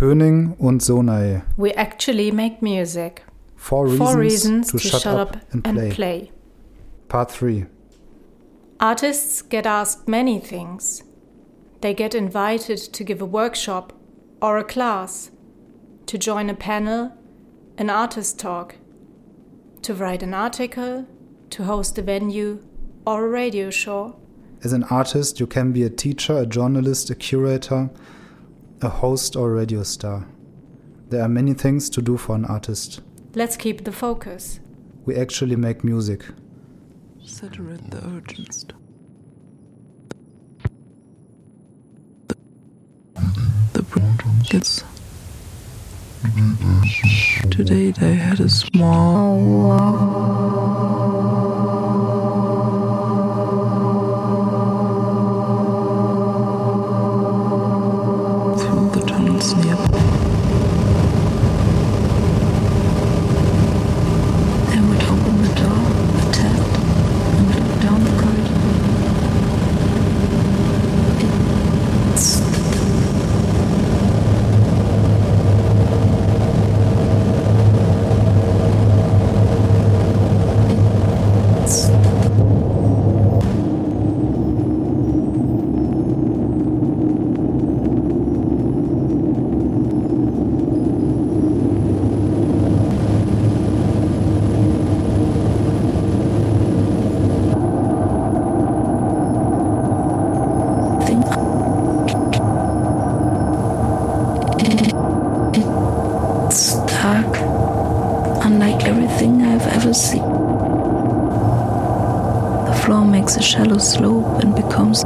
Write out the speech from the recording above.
Höning und Sonae. We actually make music. Four reasons, Four reasons to, shut, up, and, play. play. Part 3. Artists get asked many things. They get invited to give a workshop or a class, to join a panel, an artist talk, to write an article, to host a venue or a radio show. As an artist, you can be a teacher, a journalist, a curator, a host, or radio star. There are many things to do for an artist. Let's keep the focus. We actually make music. Saturate the urgent stuff. The gets. Today they had a small oh, makes a shallow slope and becomes